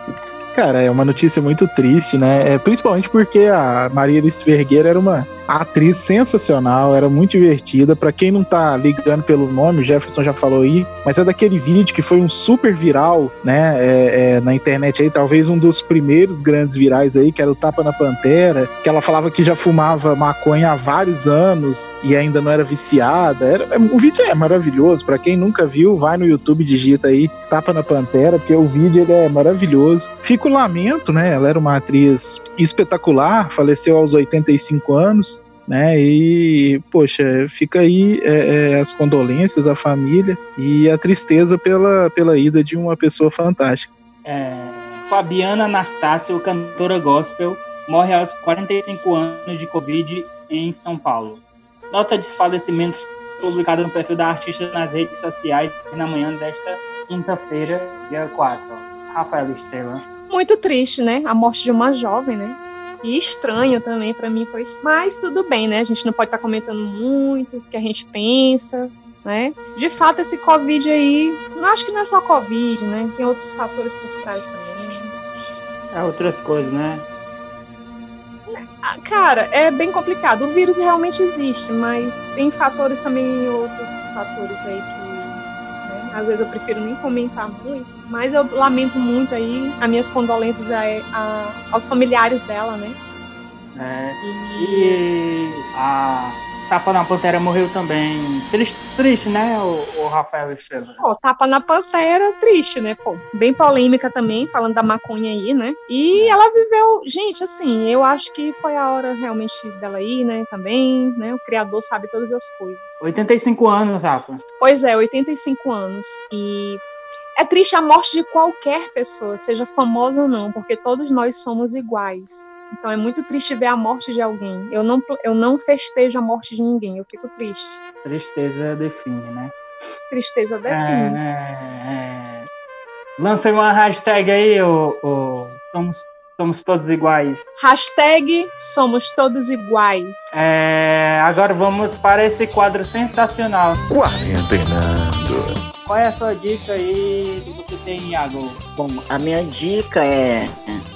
Cara, é uma notícia muito triste, né? É, principalmente porque a Maria Alice Vergueira era uma atriz sensacional, era muito divertida. Para quem não tá ligando pelo nome, o Jefferson já falou aí, mas é daquele vídeo que foi um super viral, né? É, é, na internet aí, talvez um dos primeiros grandes virais aí, que era o Tapa na Pantera, que ela falava que já fumava maconha há vários anos e ainda não era viciada. Era, é, o vídeo é maravilhoso. Para quem nunca viu, vai no YouTube, digita aí Tapa na Pantera, porque o vídeo ele é maravilhoso. Fica o lamento, né? Ela era uma atriz espetacular, faleceu aos 85 anos né? E, poxa, fica aí é, é, as condolências à família e a tristeza pela, pela ida de uma pessoa fantástica. É, Fabiana Anastácio, cantora gospel, morre aos 45 anos de Covid em São Paulo. Nota de falecimento publicada no perfil da artista nas redes sociais na manhã desta quinta-feira, dia 4. Rafael Estrela. Muito triste, né? A morte de uma jovem, né? E estranho também para mim foi. Mas tudo bem, né? A gente não pode estar tá comentando muito o que a gente pensa, né? De fato, esse Covid aí, não acho que não é só Covid, né? Tem outros fatores por trás também. É outras coisas, né? Ah, Cara, é bem complicado. O vírus realmente existe, mas tem fatores também, outros fatores aí que né, às vezes eu prefiro nem comentar muito. Mas eu lamento muito aí, as minhas condolências a, a- aos familiares dela, né? É, E, e a Tapa na Pantera morreu também. Triste, triste né, o, o Rafael Estrela? pô, tapa na pantera, triste, né? Pô, bem polêmica também, falando da maconha aí, né? E ela viveu, gente, assim, eu acho que foi a hora realmente dela ir, né? Também, né? O criador sabe todas as coisas. 85 anos, Rafa. Pois é, 85 anos. E é triste a morte de qualquer pessoa, seja famosa ou não, porque todos nós somos iguais. Então é muito triste ver a morte de alguém. Eu não, eu não festejo a morte de ninguém, eu fico triste. Tristeza define, né? Tristeza define. É, é. Lança uma hashtag aí, o, o- somos, somos todos iguais. Hashtag somos todos iguais. É, agora vamos para esse quadro sensacional. Quarentenando. Qual é a sua dica aí que você tem, Iago? Bom, a minha dica é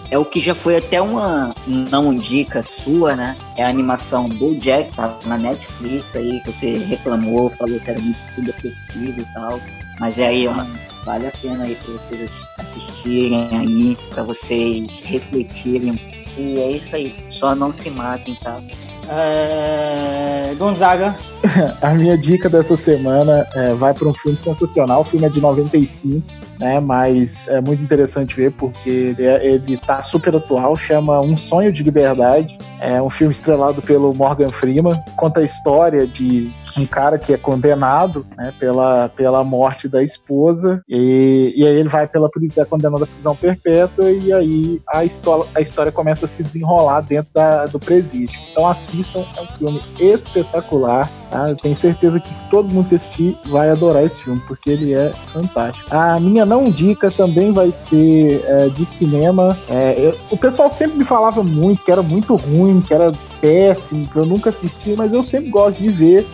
é o que já foi até uma não dica sua, né? É a animação do Jack, tá na Netflix aí, que você reclamou, falou que era muito depressivo e tal. Mas é aí, uma, vale a pena aí pra vocês assistirem aí, pra vocês refletirem. E é isso aí, só não se matem, tá? É, Gonzaga. A minha dica dessa semana é, vai para um filme sensacional. O filme é de 95, né? Mas é muito interessante ver porque ele, é, ele tá super atual. Chama Um Sonho de Liberdade. É um filme estrelado pelo Morgan Freeman. Conta a história de um cara que é condenado né, pela, pela morte da esposa e, e aí ele vai pela prisão, é condenado à prisão perpétua e aí a história, a história começa a se desenrolar dentro da, do presídio. Então assistam, é um filme espetacular. Tá? Eu tenho certeza que todo mundo que assistir vai adorar esse filme, porque ele é fantástico. A minha não dica também vai ser é, de cinema. É, eu- o pessoal sempre me falava muito que era muito ruim, que era péssimo, que eu nunca assisti, mas eu sempre gosto de ver.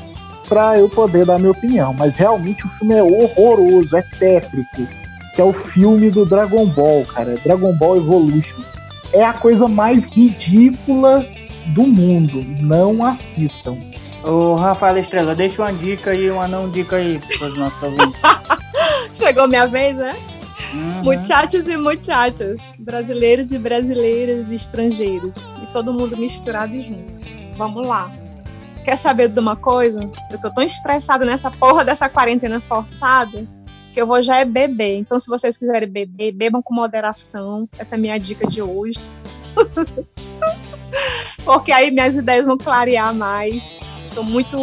pra eu poder dar minha opinião. Mas realmente o filme é horroroso, é tétrico. Que é o filme do Dragon Ball, cara. Dragon Ball Evolution. É a coisa mais ridícula do mundo. Não assistam. Ô, Rafael Estrela, deixa uma dica aí, uma não dica aí pros nossos ouvintes. Chegou minha vez, né? Uhum. Muchachos e muchachas, brasileiros e brasileiras e estrangeiros, e todo mundo misturado e junto. Vamos lá. Quer saber de uma coisa? Eu tô tão estressada nessa porra dessa quarentena forçada que eu vou já é beber. Então, se vocês quiserem beber, bebam com moderação. Essa é a minha dica de hoje. Porque aí minhas ideias vão clarear mais. Tô muito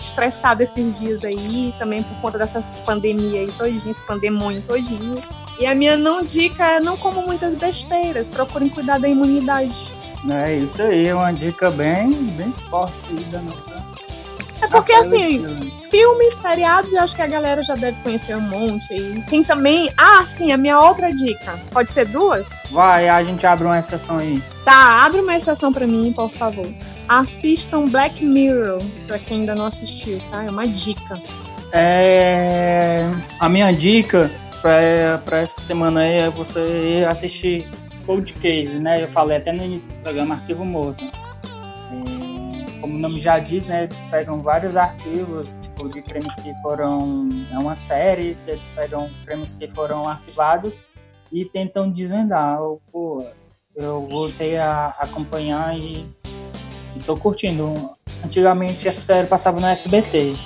estressada esses dias aí, também por conta dessa pandemia aí todinha, esse pandemônio todinho. E a minha não dica é não como muitas besteiras, procurem cuidar da imunidade. É isso aí, é uma dica bem, bem forte aí da nossa. É porque assim, filmes, seriados, eu acho que a galera já deve conhecer um monte aí. Tem também. Ah, sim, a minha outra dica. Pode ser duas? Vai, a gente abre uma exceção aí. Tá, abre uma exceção pra mim, por favor. Assistam Black Mirror, pra quem ainda não assistiu, tá? É uma dica. É, a minha dica pra essa semana aí é você assistir Cold Case, né? Eu falei até no início do programa Arquivo Morto. É, como o nome já diz, né? Eles pegam vários arquivos, tipo, de crimes que foram. É uma série, eles pegam crimes que foram arquivados e tentam desvendar. Pô, eu voltei a acompanhar e, e tô curtindo. Antigamente essa série passava no SBT.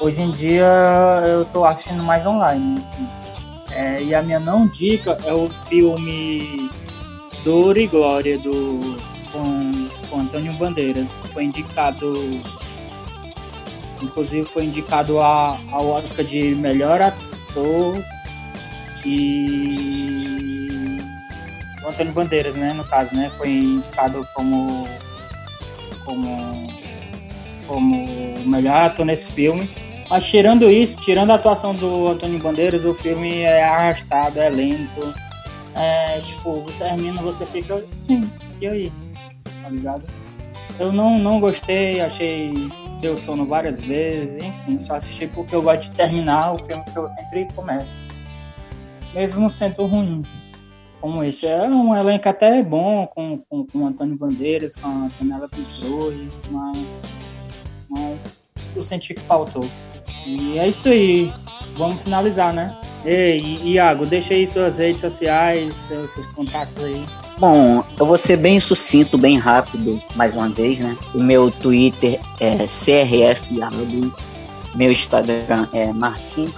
Hoje em dia eu tô assistindo mais online. assim. É, e a minha não dica é o filme Dor e Glória do com, com Antônio Bandeiras. Foi indicado, inclusive foi indicado a, ao Oscar de melhor ator e o Antônio Bandeiras, né, no caso, né, foi indicado como como como melhor ator nesse filme. Mas tirando isso, tirando a atuação do Antônio Bandeiras, o filme é arrastado, é lento. É, tipo, termina, você fica assim, e aí? Tá ligado? Eu não, não gostei, achei. Deu sono várias vezes, enfim, só assisti porque eu gosto de terminar o filme que eu sempre começo. Mesmo sendo ruim. Como esse. É um elenco até bom, com, com, com o Antônio Bandeiras, com a Penélope Cruz, mas, mas eu senti que faltou. E é isso aí. Vamos finalizar, né? Ei, Iago, deixa aí suas redes sociais, seus, seus contatos aí. Bom, eu vou ser bem sucinto, bem rápido, mais uma vez, né? O meu Twitter é CRFIago, meu Instagram é Martins,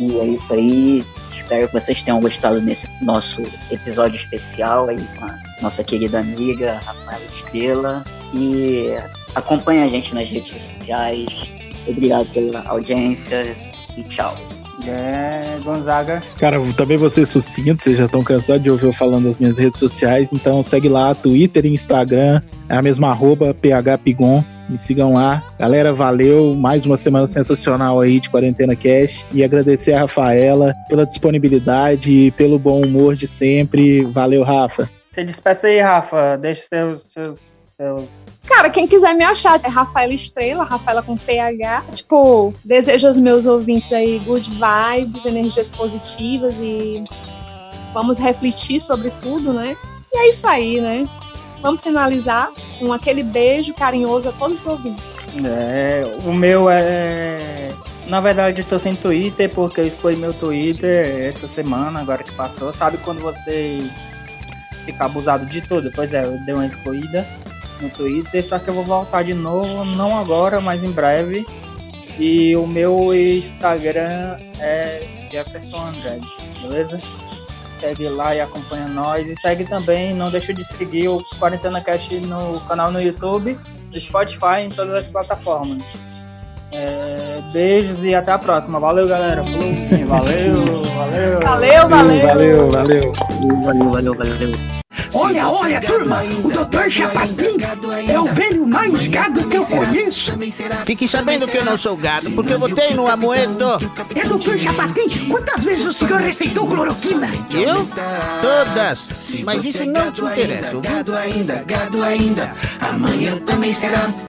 e é isso aí. Espero que vocês tenham gostado desse nosso episódio especial aí com a nossa querida amiga Rafaela Estrela. E acompanhe a gente nas redes sociais. Obrigado pela audiência e tchau. É, Gonzaga. Cara, também vou ser sucinto, vocês já estão cansados de ouvir eu falando das minhas redes sociais, então segue lá, Twitter e Instagram, é a mesma arroba, phpigon, me sigam lá. Galera, valeu, mais uma semana sensacional aí de Quarentena Cash, e agradecer a Rafaela pela disponibilidade e pelo bom humor de sempre. Valeu, Rafa. Você despeça aí, Rafa. Deixa seus. seus, seus... Cara, quem quiser me achar é Rafaela Estrela, Rafaela com PH. Tipo, desejo aos meus ouvintes aí good vibes, energias positivas e vamos refletir sobre tudo, né? E é isso aí, né? Vamos finalizar com aquele beijo carinhoso a todos os ouvintes. É, o meu é. Na verdade, tô sem Twitter porque eu expus meu Twitter essa semana, agora que passou. Sabe quando você fica abusado de tudo? Pois é, eu dei uma excluída no Twitter, só que eu vou voltar de novo, não agora, mas em breve. E o meu Instagram é Jefferson Andrade, beleza? Segue lá e acompanha nós. E segue também, não deixa de seguir o Quarentena Cast no canal no YouTube, no Spotify, em todas as plataformas. É, beijos e até a próxima. Valeu, galera. Falou. Valeu, valeu. Valeu, valeu! Valeu, valeu. Valeu, valeu, valeu. Olha, olha, turma, o Dr. Chapatin é o velho mais gado que eu conheço. Fique sabendo que eu não sou gado, porque eu votei no Amoedo. É Dr. Chapatin, quantas vezes o senhor receitou cloroquina? Eu? Todas. Mas isso não te interessa, viu? Gado ainda, gado ainda, amanhã também será.